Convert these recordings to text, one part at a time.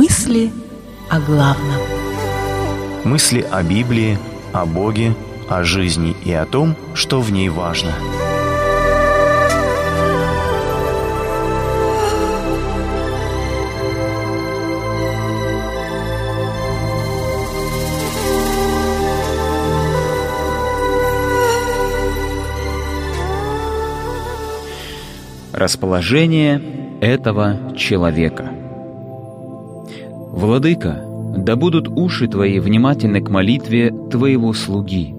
Мысли о главном. Мысли о Библии, о Боге, о жизни и о том, что в ней важно. Расположение этого человека – Владыка, да будут уши Твои внимательны к молитве Твоего слуги.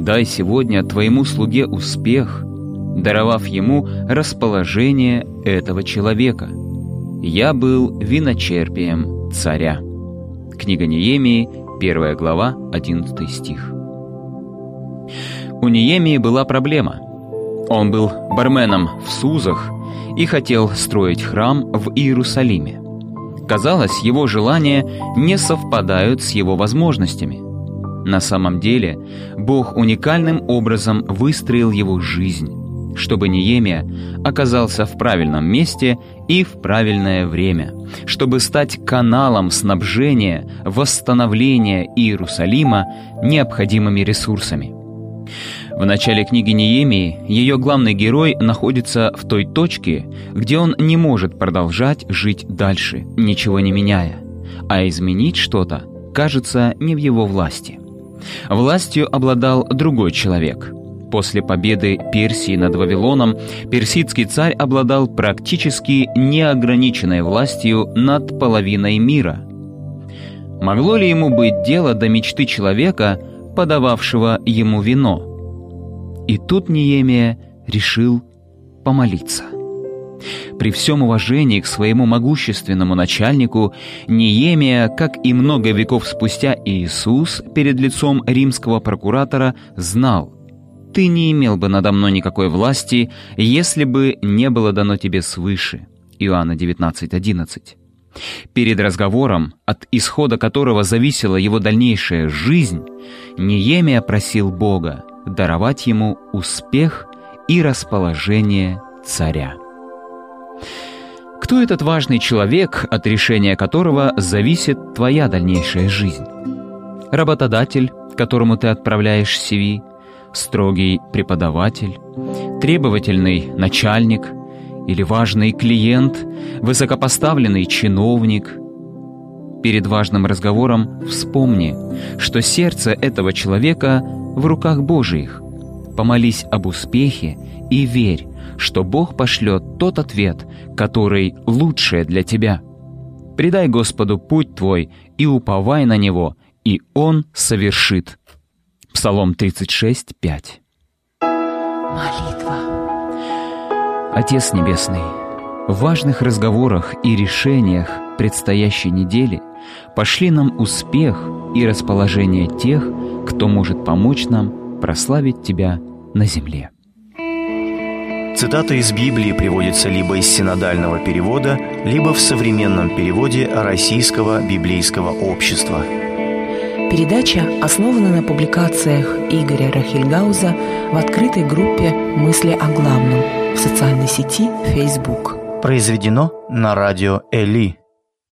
Дай сегодня Твоему слуге успех, даровав ему расположение этого человека. Я был виночерпием царя. Книга Неемии, 1 глава, 11 стих. У Неемии была проблема. Он был барменом в Сузах и хотел строить храм в Иерусалиме. Казалось, его желания не совпадают с его возможностями. На самом деле, Бог уникальным образом выстроил его жизнь, чтобы Неемия оказался в правильном месте и в правильное время, чтобы стать каналом снабжения, восстановления Иерусалима необходимыми ресурсами. В начале книги Неемии ее главный герой находится в той точке, где он не может продолжать жить дальше, ничего не меняя, а изменить что-то кажется не в его власти. Властью обладал другой человек. После победы Персии над Вавилоном персидский царь обладал практически неограниченной властью над половиной мира. Могло ли ему быть дело до мечты человека, подававшего ему вино – и тут Неемия решил помолиться. При всем уважении к своему могущественному начальнику, Неемия, как и много веков спустя Иисус, перед лицом римского прокуратора знал, «Ты не имел бы надо мной никакой власти, если бы не было дано тебе свыше». Иоанна 19:11. Перед разговором, от исхода которого зависела его дальнейшая жизнь, Неемия просил Бога даровать ему успех и расположение царя. Кто этот важный человек, от решения которого зависит твоя дальнейшая жизнь? Работодатель, которому ты отправляешь CV, строгий преподаватель, требовательный начальник или важный клиент, высокопоставленный чиновник. Перед важным разговором вспомни, что сердце этого человека в руках Божиих. Помолись об успехе и верь, что Бог пошлет тот ответ, который лучшее для тебя. Предай Господу путь твой и уповай на Него, и Он совершит. Псалом 36, 5. Молитва. Отец Небесный, в важных разговорах и решениях предстоящей недели пошли нам успех и расположение тех, кто может помочь нам прославить Тебя на земле. Цитата из Библии приводится либо из синодального перевода, либо в современном переводе Российского библейского общества. Передача основана на публикациях Игоря Рахильгауза в открытой группе «Мысли о главном» в социальной сети Facebook. Произведено на радио «Эли»